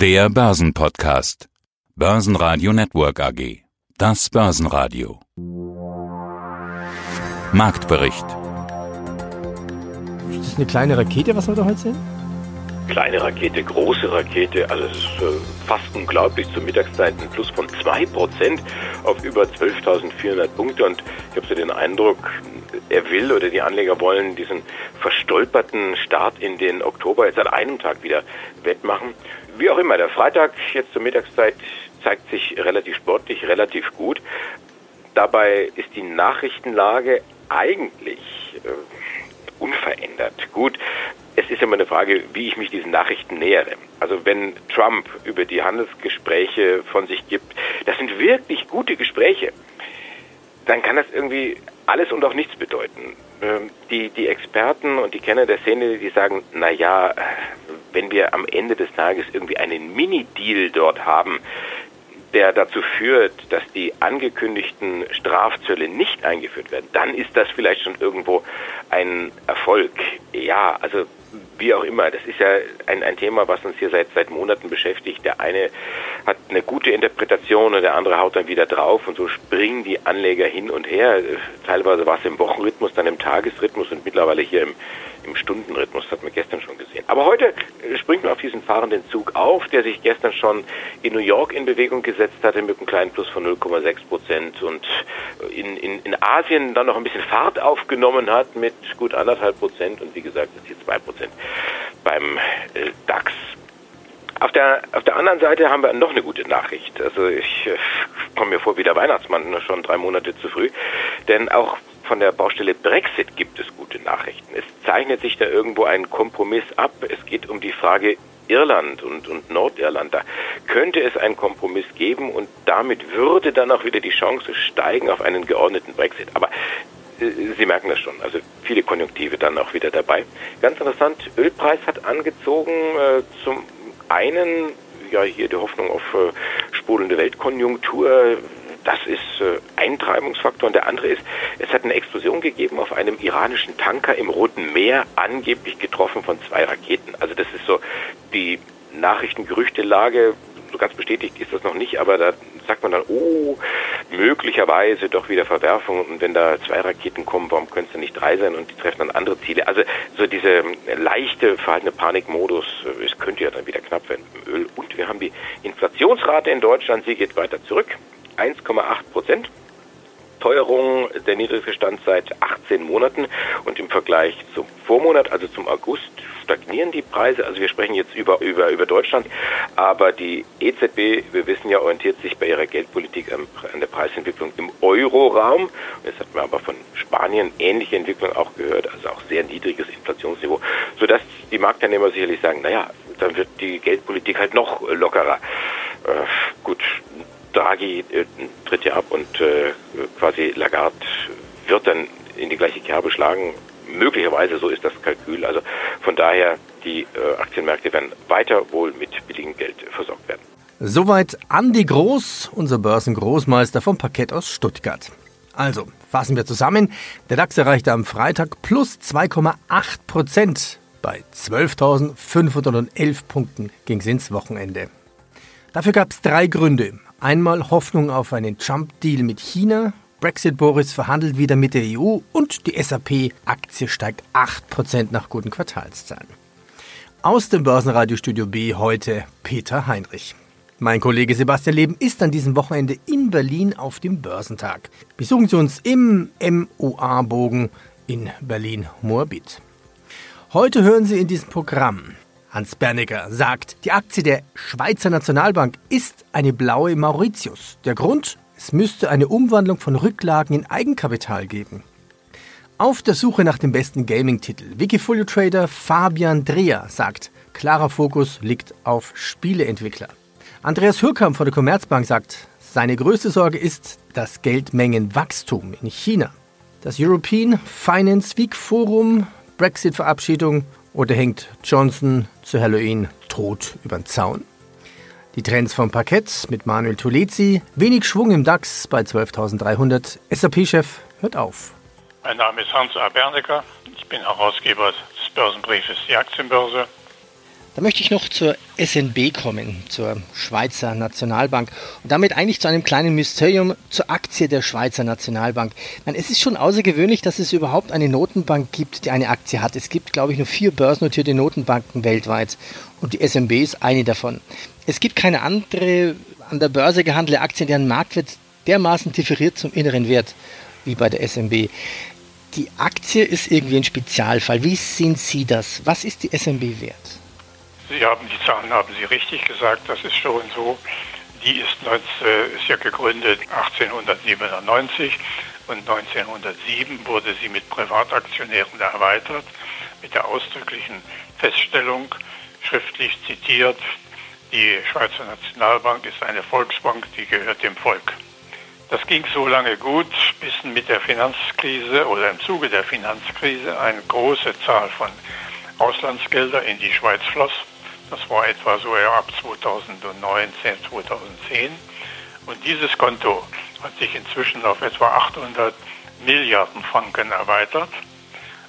Der Börsenpodcast. Börsenradio Network AG. Das Börsenradio. Marktbericht. Ist das eine kleine Rakete, was wir da heute sehen? Kleine Rakete, große Rakete, also es ist äh, fast unglaublich. Zur Mittagszeit ein Plus von 2% auf über 12.400 Punkte und ich habe so den Eindruck, er will oder die Anleger wollen diesen verstolperten Start in den Oktober jetzt an einem Tag wieder wettmachen. Wie auch immer, der Freitag jetzt zur Mittagszeit zeigt sich relativ sportlich, relativ gut. Dabei ist die Nachrichtenlage eigentlich äh, unverändert. Gut, es ist immer eine Frage, wie ich mich diesen Nachrichten nähere. Also wenn Trump über die Handelsgespräche von sich gibt, das sind wirklich gute Gespräche, dann kann das irgendwie alles und auch nichts bedeuten. Ähm, die, die Experten und die Kenner der Szene, die sagen, na ja, wenn wir am Ende des Tages irgendwie einen Mini-Deal dort haben, der dazu führt, dass die angekündigten Strafzölle nicht eingeführt werden, dann ist das vielleicht schon irgendwo ein Erfolg. Ja, also wie auch immer, das ist ja ein, ein Thema, was uns hier seit, seit Monaten beschäftigt. Der eine hat eine gute Interpretation und der andere haut dann wieder drauf und so springen die Anleger hin und her. Teilweise war es im Wochenrhythmus, dann im Tagesrhythmus und mittlerweile hier im, im Stundenrhythmus, das hat man gestern schon gesehen. Aber heute äh, springt man auf diesen fahrenden Zug auf, der sich gestern schon in New York in Bewegung gesetzt hatte mit einem kleinen Plus von 0,6 Prozent und in, in, in Asien dann noch ein bisschen Fahrt aufgenommen hat mit gut anderthalb Prozent und wie gesagt, ist hier zwei Prozent beim äh, DAX. Auf der, auf der anderen Seite haben wir noch eine gute Nachricht. Also ich äh, komme mir vor wie der Weihnachtsmann, schon drei Monate zu früh. Denn auch von der Baustelle Brexit gibt es gute Nachrichten. Es zeichnet sich da irgendwo ein Kompromiss ab. Es geht um die Frage Irland und, und Nordirland. Da könnte es einen Kompromiss geben und damit würde dann auch wieder die Chance steigen auf einen geordneten Brexit. Aber äh, Sie merken das schon, also viele Konjunktive dann auch wieder dabei. Ganz interessant, Ölpreis hat angezogen, äh, zum einen ja hier die Hoffnung auf äh, sprudelnde Weltkonjunktur. Das ist äh, ein Treibungsfaktor. Und der andere ist, es hat eine Explosion gegeben auf einem iranischen Tanker im Roten Meer, angeblich getroffen von zwei Raketen. Also das ist so die Nachrichtengerüchtelage. So ganz bestätigt ist das noch nicht, aber da sagt man dann, oh, möglicherweise doch wieder Verwerfung. Und wenn da zwei Raketen kommen, warum können es denn nicht drei sein und die treffen dann andere Ziele? Also so diese leichte verhaltene Panikmodus, äh, es könnte ja dann wieder knapp werden im Öl. Und wir haben die Inflationsrate in Deutschland, sie geht weiter zurück. 1,8 Prozent. Teuerung der niedrigste Stand seit 18 Monaten und im Vergleich zum Vormonat, also zum August, stagnieren die Preise. Also wir sprechen jetzt über, über, über Deutschland, aber die EZB, wir wissen ja, orientiert sich bei ihrer Geldpolitik an, an der Preisentwicklung im Euroraum. Jetzt hat man aber von Spanien ähnliche Entwicklung auch gehört, also auch sehr niedriges Inflationsniveau, sodass die Marktteilnehmer sicherlich sagen, naja, dann wird die Geldpolitik halt noch lockerer. Äh, gut, Draghi äh, tritt ja ab und äh, quasi Lagarde wird dann in die gleiche Kerbe schlagen. Möglicherweise so ist das Kalkül. Also von daher, die äh, Aktienmärkte werden weiter wohl mit billigem Geld versorgt werden. Soweit Andi Groß, unser Börsengroßmeister vom Parkett aus Stuttgart. Also, fassen wir zusammen. Der DAX erreichte am Freitag plus 2,8 Prozent. Bei 12.511 Punkten ging es ins Wochenende. Dafür gab es drei Gründe. Einmal Hoffnung auf einen Jump-Deal mit China, Brexit Boris verhandelt wieder mit der EU und die SAP-Aktie steigt 8% nach guten Quartalszahlen. Aus dem Börsenradiostudio B heute Peter Heinrich. Mein Kollege Sebastian Leben ist an diesem Wochenende in Berlin auf dem Börsentag. Besuchen Sie uns im MOA-Bogen in Berlin-Moabit. Heute hören Sie in diesem Programm Hans Bernecker sagt, die Aktie der Schweizer Nationalbank ist eine blaue Mauritius. Der Grund? Es müsste eine Umwandlung von Rücklagen in Eigenkapital geben. Auf der Suche nach dem besten Gaming-Titel. Wikifolio-Trader Fabian Dreher sagt, klarer Fokus liegt auf Spieleentwickler. Andreas Hürkamp von der Commerzbank sagt, seine größte Sorge ist das Geldmengenwachstum in China. Das European Finance Week Forum, Brexit-Verabschiedung oder hängt Johnson zu Halloween tot über den Zaun? Die Trends vom Parkett mit Manuel Tulezi. Wenig Schwung im DAX bei 12.300. SAP-Chef hört auf. Mein Name ist Hans A. Bernecker. Ich bin Herausgeber des Börsenbriefes Die Aktienbörse. Da möchte ich noch zur SNB kommen, zur Schweizer Nationalbank und damit eigentlich zu einem kleinen Mysterium zur Aktie der Schweizer Nationalbank. Meine, es ist schon außergewöhnlich, dass es überhaupt eine Notenbank gibt, die eine Aktie hat. Es gibt, glaube ich, nur vier börsennotierte Notenbanken weltweit und die SNB ist eine davon. Es gibt keine andere an der Börse gehandelte Aktie, deren Marktwert dermaßen differiert zum inneren Wert wie bei der SMB. Die Aktie ist irgendwie ein Spezialfall. Wie sehen Sie das? Was ist die SMB wert? Sie haben die Zahlen, haben Sie richtig gesagt, das ist schon so. Die ist, ist ja gegründet 1897 und 1907 wurde sie mit Privataktionären erweitert, mit der ausdrücklichen Feststellung, schriftlich zitiert, die Schweizer Nationalbank ist eine Volksbank, die gehört dem Volk. Das ging so lange gut, bis mit der Finanzkrise oder im Zuge der Finanzkrise eine große Zahl von Auslandsgelder in die Schweiz floss. Das war etwa so ab 2009, 2010. Und dieses Konto hat sich inzwischen auf etwa 800 Milliarden Franken erweitert.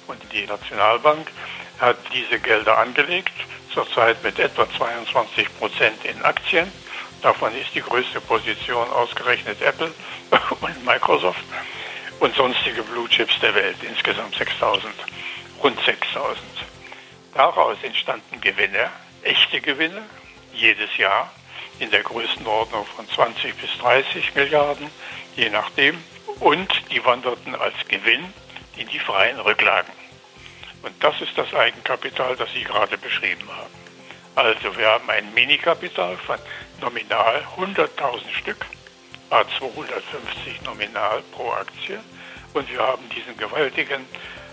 Und die Nationalbank hat diese Gelder angelegt, zurzeit mit etwa 22 Prozent in Aktien Davon ist die größte Position ausgerechnet Apple und Microsoft und sonstige Blue Chips der Welt, insgesamt 6000, rund 6000. Daraus entstanden Gewinne, echte Gewinne, jedes Jahr in der Größenordnung von 20 bis 30 Milliarden, je nachdem. Und die wanderten als Gewinn in die freien Rücklagen. Und das ist das Eigenkapital, das Sie gerade beschrieben haben. Also wir haben ein Minikapital von nominal 100.000 Stück, a 250 nominal pro Aktie und wir haben diesen gewaltigen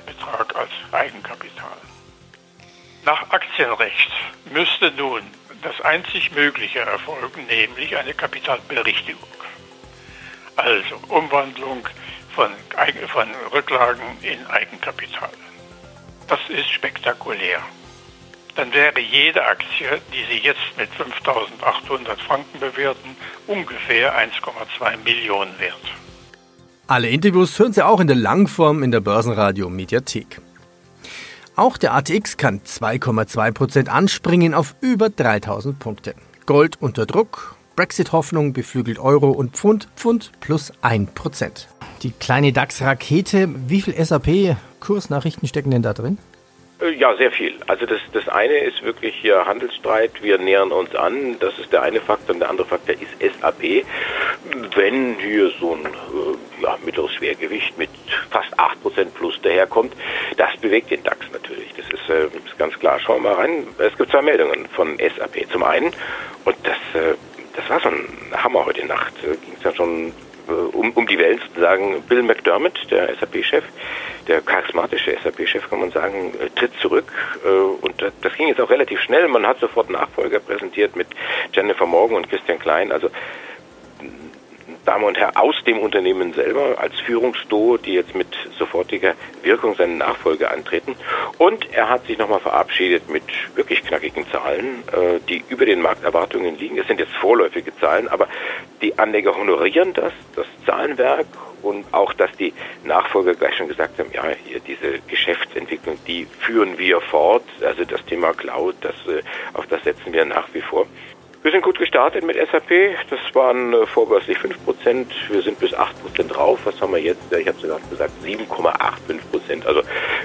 Betrag als Eigenkapital. Nach Aktienrecht müsste nun das einzig Mögliche erfolgen, nämlich eine Kapitalberichtigung. Also Umwandlung von, von Rücklagen in Eigenkapital. Das ist spektakulär dann wäre jede Aktie, die Sie jetzt mit 5.800 Franken bewerten, ungefähr 1,2 Millionen wert. Alle Interviews hören Sie auch in der Langform in der Börsenradio Mediathek. Auch der ATX kann 2,2% anspringen auf über 3000 Punkte. Gold unter Druck, Brexit-Hoffnung beflügelt Euro und Pfund, Pfund plus 1%. Die kleine DAX-Rakete, wie viel SAP-Kursnachrichten stecken denn da drin? Äh, ja, sehr viel. Also das, das eine ist wirklich hier Handelsstreit. Wir nähern uns an. Das ist der eine Faktor. Und der andere Faktor ist SAP. Wenn hier so ein äh, ja, mittleres Schwergewicht mit fast 8% plus daherkommt, das bewegt den DAX natürlich. Das ist, äh, ist ganz klar. Schauen wir mal rein. Es gibt zwei Meldungen von SAP. Zum einen, und das, äh, das war so ein Hammer heute Nacht, äh, ging es ja schon äh, um, um die Welt sozusagen. Bill McDermott, der SAP-Chef, der charismatische SAP-Chef, kann man sagen, äh, tritt zurück. Äh, und das ging jetzt auch relativ schnell. Man hat sofort Nachfolger präsentiert mit Jennifer Morgan und Christian Klein. Also Damen und Herren aus dem Unternehmen selber als Führungsduo, die jetzt mit sofortiger Wirkung seine Nachfolge antreten. Und er hat sich nochmal verabschiedet mit wirklich knackigen Zahlen, äh, die über den Markterwartungen liegen. Es sind jetzt vorläufige Zahlen, aber die Anleger honorieren das, das Zahlenwerk und auch, dass die Nachfolger gleich schon gesagt haben, ja, hier diese Geschäftsentwicklung, die führen wir fort. Also das Thema Cloud, das, äh, auf das setzen wir nach wie vor. Wir sind gut gestartet mit SAP. Das waren äh, vorbörslich 5%. Wir sind bis 8% drauf. Was haben wir jetzt? Ich habe sogar gesagt 7,85%. Also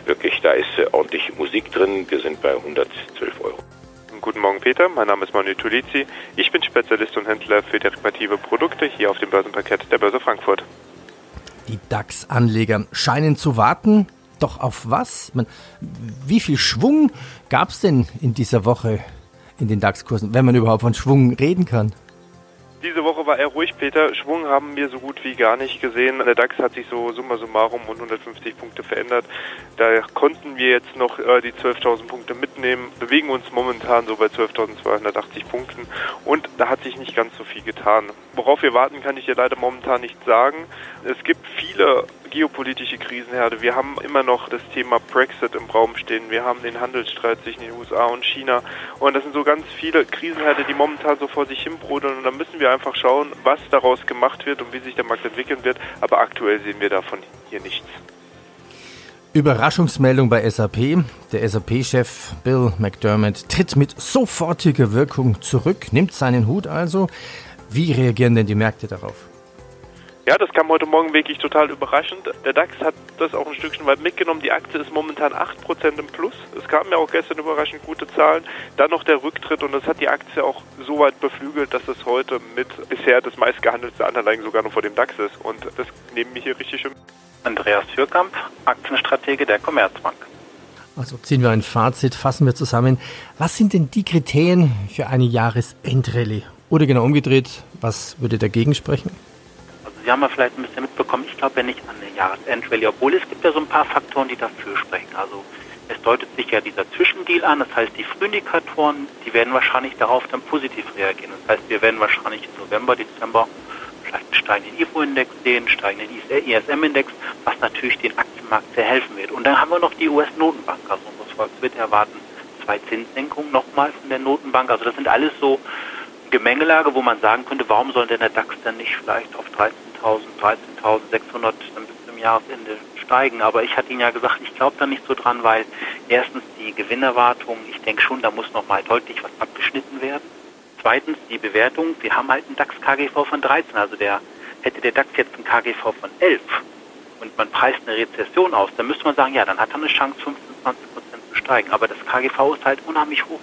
wirklich, da ist äh, ordentlich Musik drin. Wir sind bei 112 Euro. Guten Morgen, Peter. Mein Name ist Manu Tulizzi. Ich bin Spezialist und Händler für derivative Produkte hier auf dem Börsenparkett der Börse Frankfurt. Die DAX-Anleger scheinen zu warten. Doch auf was? Meine, wie viel Schwung gab es denn in dieser Woche in den DAX-Kursen, wenn man überhaupt von Schwung reden kann? Diese Woche war eher ruhig, Peter. Schwung haben wir so gut wie gar nicht gesehen. Der DAX hat sich so summa summarum um 150 Punkte verändert. Da konnten wir jetzt noch äh, die 12.000 Punkte mitnehmen, bewegen uns momentan so bei 12.280 Punkten und da hat sich nicht ganz so viel getan. Worauf wir warten, kann ich dir leider momentan nicht sagen. Es gibt viele geopolitische Krisenherde. Wir haben immer noch das Thema Brexit im Raum stehen. Wir haben den Handelsstreit zwischen den USA und China. Und das sind so ganz viele Krisenherde, die momentan so vor sich hin brodeln. Und da müssen wir einfach schauen, was daraus gemacht wird und wie sich der Markt entwickeln wird. Aber aktuell sehen wir davon hier nichts. Überraschungsmeldung bei SAP. Der SAP-Chef Bill McDermott tritt mit sofortiger Wirkung zurück, nimmt seinen Hut also. Wie reagieren denn die Märkte darauf? Ja, das kam heute Morgen wirklich total überraschend. Der DAX hat das auch ein Stückchen weit mitgenommen. Die Aktie ist momentan 8% im Plus. Es kamen ja auch gestern überraschend gute Zahlen. Dann noch der Rücktritt und das hat die Aktie auch so weit beflügelt, dass es heute mit bisher das meistgehandelte Underlying sogar noch vor dem DAX ist. Und das nehmen wir hier richtig schön. Andreas Fürkamp, Aktienstratege der Commerzbank. Also ziehen wir ein Fazit, fassen wir zusammen. Was sind denn die Kriterien für eine Jahresendrallye? Oder genau umgedreht, was würde dagegen sprechen? Sie haben ja vielleicht ein bisschen mitbekommen, ich glaube ja nicht an eine Jahresendrallye, obwohl es gibt ja so ein paar Faktoren, die dafür sprechen. Also es deutet sich ja dieser Zwischendeal an, das heißt die Frühindikatoren, die werden wahrscheinlich darauf dann positiv reagieren. Das heißt, wir werden wahrscheinlich im November, Dezember vielleicht einen steigenden IFO-Index sehen, steigenden ISM-Index, was natürlich den Aktienmarkt sehr helfen wird. Und dann haben wir noch die US-Notenbank. Also unser Volkswirt erwarten zwei Zinssenkungen nochmal von der Notenbank. Also das sind alles so Gemengelage, wo man sagen könnte, warum soll denn der DAX dann nicht vielleicht auf 13.000, 13.600 bis zum Jahresende steigen? Aber ich hatte Ihnen ja gesagt, ich glaube da nicht so dran, weil erstens die Gewinnerwartung, ich denke schon, da muss nochmal deutlich was abgeschnitten werden. Zweitens die Bewertung. Wir haben halt einen DAX KGV von 13. Also der hätte der DAX jetzt einen KGV von 11 und man preist eine Rezession aus, dann müsste man sagen, ja, dann hat er eine Chance, 15, 20 Prozent zu steigen. Aber das KGV ist halt unheimlich hoch.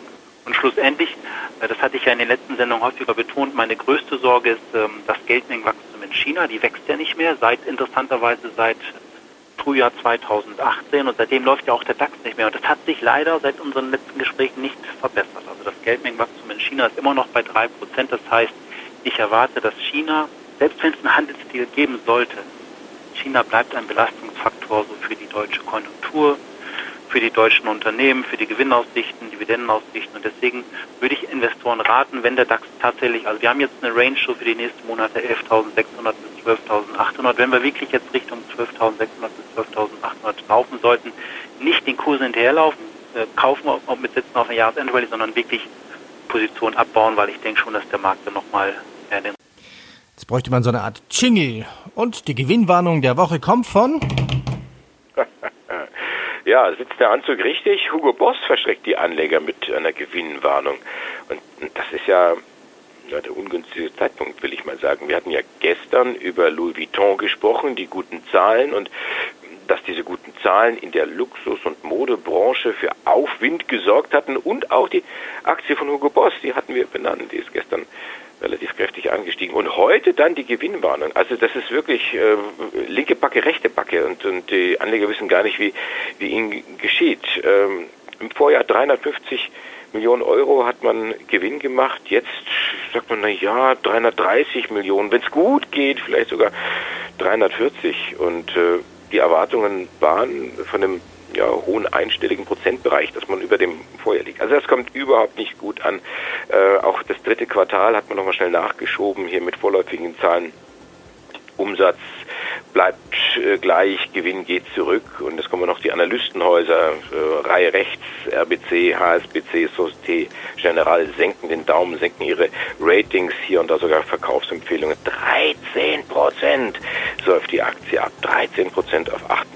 Und schlussendlich, äh, das hatte ich ja in den letzten Sendungen häufiger betont, meine größte Sorge ist ähm, das Geldmengenwachstum in China. Die wächst ja nicht mehr, seit interessanterweise seit Frühjahr 2018 und seitdem läuft ja auch der DAX nicht mehr. Und das hat sich leider seit unseren letzten Gesprächen nicht verbessert. Also das Geldmengenwachstum in China ist immer noch bei drei Prozent. Das heißt, ich erwarte, dass China, selbst wenn es einen Handelsdeal geben sollte, China bleibt ein Belastungsfaktor so für die deutsche Konjunktur, für die deutschen Unternehmen, für die Gewinnaussichten, Dividendenaussichten. Und deswegen würde ich Investoren raten, wenn der DAX tatsächlich, also wir haben jetzt eine Range so für die nächsten Monate 11.600 bis 12.800. Wenn wir wirklich jetzt Richtung 12.600 bis 12.800 laufen sollten, nicht den Kurs hinterherlaufen, äh, kaufen auch mit Sitzen auf eine Jahresendrallye, sondern wirklich Position abbauen, weil ich denke schon, dass der Markt dann nochmal den Jetzt bräuchte man so eine Art Jingle. Und die Gewinnwarnung der Woche kommt von ja, sitzt der Anzug richtig? Hugo Boss verschreckt die Anleger mit einer Gewinnwarnung. Und das ist ja, der ungünstige Zeitpunkt, will ich mal sagen. Wir hatten ja gestern über Louis Vuitton gesprochen, die guten Zahlen und dass diese guten Zahlen in der Luxus- und Modebranche für Aufwind gesorgt hatten und auch die Aktie von Hugo Boss, die hatten wir benannt, die ist gestern relativ kräftig angestiegen. Und heute dann die Gewinnwarnung. Also das ist wirklich äh, linke Backe, rechte Backe und, und die Anleger wissen gar nicht, wie, wie ihnen geschieht. Ähm, Im Vorjahr 350 Millionen Euro hat man Gewinn gemacht. Jetzt sagt man, na ja, 330 Millionen. Wenn es gut geht, vielleicht sogar 340. Und äh, die Erwartungen waren von dem ja, hohen einstelligen Prozentbereich, dass man über dem Vorjahr liegt. Also das kommt überhaupt nicht gut an. Äh, auch das dritte Quartal hat man nochmal schnell nachgeschoben, hier mit vorläufigen Zahlen. Umsatz bleibt äh, gleich, Gewinn geht zurück und es kommen noch die Analystenhäuser, äh, Reihe rechts, RBC, HSBC, Societe General senken den Daumen, senken ihre Ratings hier und da sogar Verkaufsempfehlungen. 13 Prozent säuft die Aktie ab, 13 Prozent auf 38.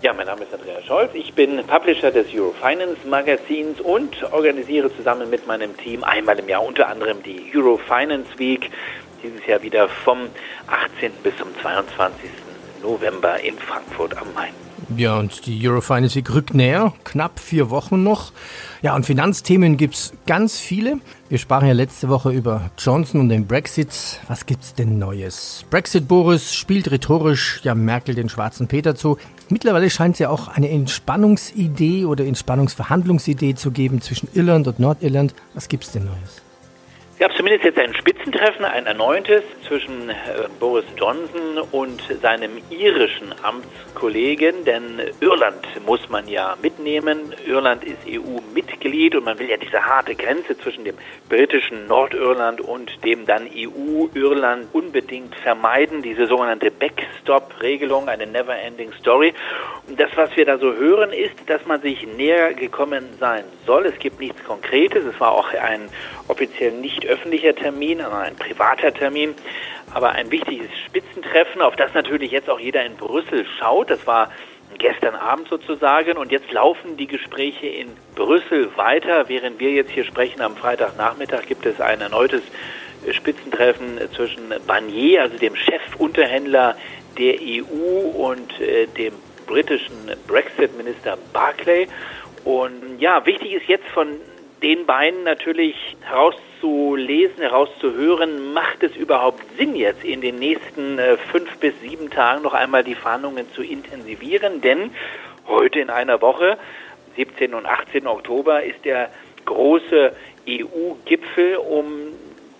Ja, mein Name ist Andreas Scholz. Ich bin Publisher des Eurofinance Magazins und organisiere zusammen mit meinem Team einmal im Jahr unter anderem die Eurofinance Week. Dieses Jahr wieder vom 18. bis zum 22. November in Frankfurt am Main. Ja, und die Eurofinance Week rückt näher, knapp vier Wochen noch. Ja, und Finanzthemen gibt es ganz viele. Wir sprachen ja letzte Woche über Johnson und den Brexit. Was gibt's denn Neues? Brexit Boris spielt rhetorisch ja Merkel den schwarzen Peter zu. Mittlerweile scheint es ja auch eine Entspannungsidee oder Entspannungsverhandlungsidee zu geben zwischen Irland und Nordirland. Was gibt's denn Neues? Es gab zumindest jetzt ein Spitzentreffen, ein erneutes zwischen äh, Boris Johnson und seinem irischen Amtskollegen, denn Irland muss man ja mitnehmen. Irland ist EU-Mitglied und man will ja diese harte Grenze zwischen dem britischen Nordirland und dem dann EU-Irland unbedingt vermeiden, diese sogenannte Backstop-Regelung, eine never-ending Story. Und das, was wir da so hören, ist, dass man sich näher gekommen sein soll. Es gibt nichts Konkretes. Es war auch ein offiziell nicht öffentlicher Termin, sondern ein privater Termin, aber ein wichtiges Spitzentreffen, auf das natürlich jetzt auch jeder in Brüssel schaut. Das war gestern Abend sozusagen. Und jetzt laufen die Gespräche in Brüssel weiter. Während wir jetzt hier sprechen, am Freitagnachmittag gibt es ein erneutes Spitzentreffen zwischen Barnier, also dem Chefunterhändler der EU und äh, dem britischen Brexit-Minister Barclay. Und ja, wichtig ist jetzt von den beiden natürlich herauszulesen, herauszuhören, macht es überhaupt Sinn jetzt in den nächsten äh, fünf bis sieben Tagen noch einmal die Fahndungen zu intensivieren? Denn heute in einer Woche, 17. und 18. Oktober, ist der große EU-Gipfel, um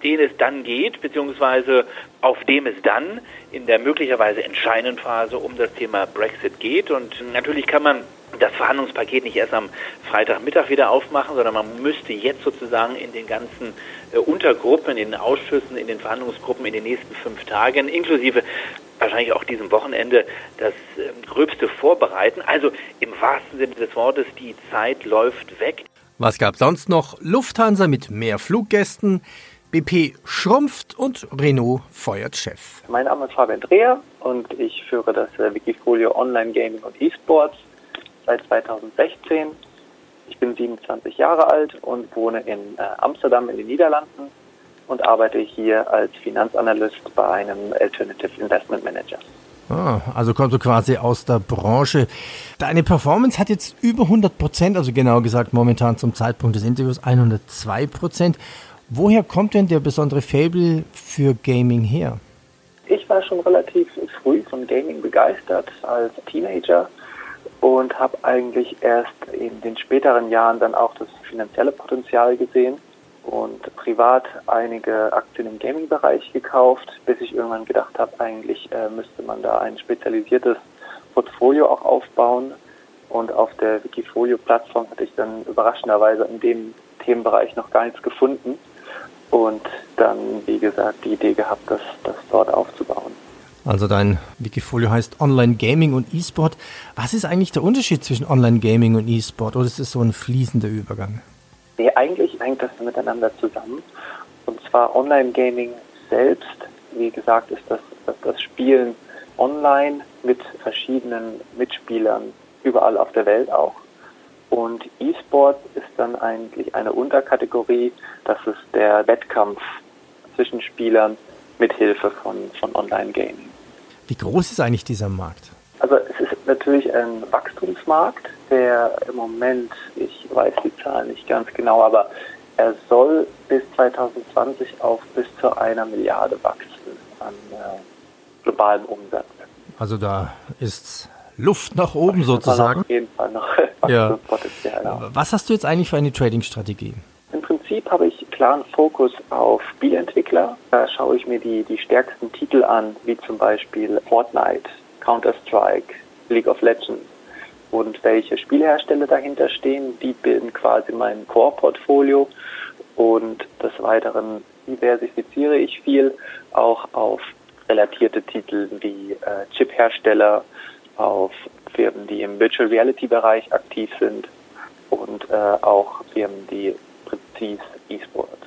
den es dann geht, beziehungsweise auf dem es dann in der möglicherweise entscheidenden Phase um das Thema Brexit geht. Und natürlich kann man das Verhandlungspaket nicht erst am Freitagmittag wieder aufmachen, sondern man müsste jetzt sozusagen in den ganzen äh, Untergruppen, in den Ausschüssen, in den Verhandlungsgruppen in den nächsten fünf Tagen, inklusive wahrscheinlich auch diesem Wochenende, das äh, Gröbste vorbereiten. Also im wahrsten Sinne des Wortes, die Zeit läuft weg. Was gab sonst noch? Lufthansa mit mehr Fluggästen, BP schrumpft und Renault feuert Chef. Mein Name ist Fabian Dreher und ich führe das äh, Wikifolio Online Gaming und E-Sports seit 2016. Ich bin 27 Jahre alt und wohne in äh, Amsterdam in den Niederlanden und arbeite hier als Finanzanalyst bei einem Alternative Investment Manager. Ah, also kommst du quasi aus der Branche. Deine Performance hat jetzt über 100 Prozent, also genau gesagt momentan zum Zeitpunkt des Interviews 102 Prozent. Woher kommt denn der besondere Fable für Gaming her? Ich war schon relativ früh von Gaming begeistert als Teenager und habe eigentlich erst in den späteren Jahren dann auch das finanzielle Potenzial gesehen und privat einige Aktien im Gaming-Bereich gekauft, bis ich irgendwann gedacht habe, eigentlich äh, müsste man da ein spezialisiertes Portfolio auch aufbauen. Und auf der Wikifolio-Plattform hatte ich dann überraschenderweise in dem Themenbereich noch gar nichts gefunden und dann, wie gesagt, die Idee gehabt, das, das dort aufzubauen. Also dein Wikifolio heißt Online Gaming und E-Sport. Was ist eigentlich der Unterschied zwischen Online Gaming und E-Sport oder ist es so ein fließender Übergang? Nee, eigentlich hängt das miteinander zusammen. Und zwar Online Gaming selbst, wie gesagt, ist das, das, Spielen online mit verschiedenen Mitspielern überall auf der Welt auch. Und E-Sport ist dann eigentlich eine Unterkategorie, das ist der Wettkampf zwischen Spielern mit Hilfe von, von Online-Gaming. Wie groß ist eigentlich dieser Markt? Also es ist natürlich ein Wachstumsmarkt, der im Moment, ich weiß die Zahlen nicht ganz genau, aber er soll bis 2020 auf bis zu einer Milliarde wachsen an äh, globalem Umsatz. Also da ist Luft nach oben sozusagen. Auf jeden Fall noch ja. Potenzial. Was hast du jetzt eigentlich für eine Trading-Strategie? Im Prinzip habe ich klaren Fokus auf Spielentwickler. Da schaue ich mir die, die stärksten Titel an, wie zum Beispiel Fortnite, Counter-Strike, League of Legends. Und welche Spielhersteller dahinter stehen, die bilden quasi mein Core-Portfolio. Und des Weiteren diversifiziere ich viel auch auf relatierte Titel wie äh, Chip-Hersteller, auf Firmen, die im Virtual Reality Bereich aktiv sind und äh, auch Firmen, die präzise E-Sports.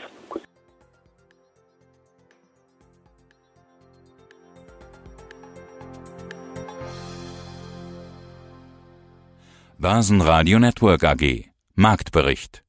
Börsenradio Network AG Marktbericht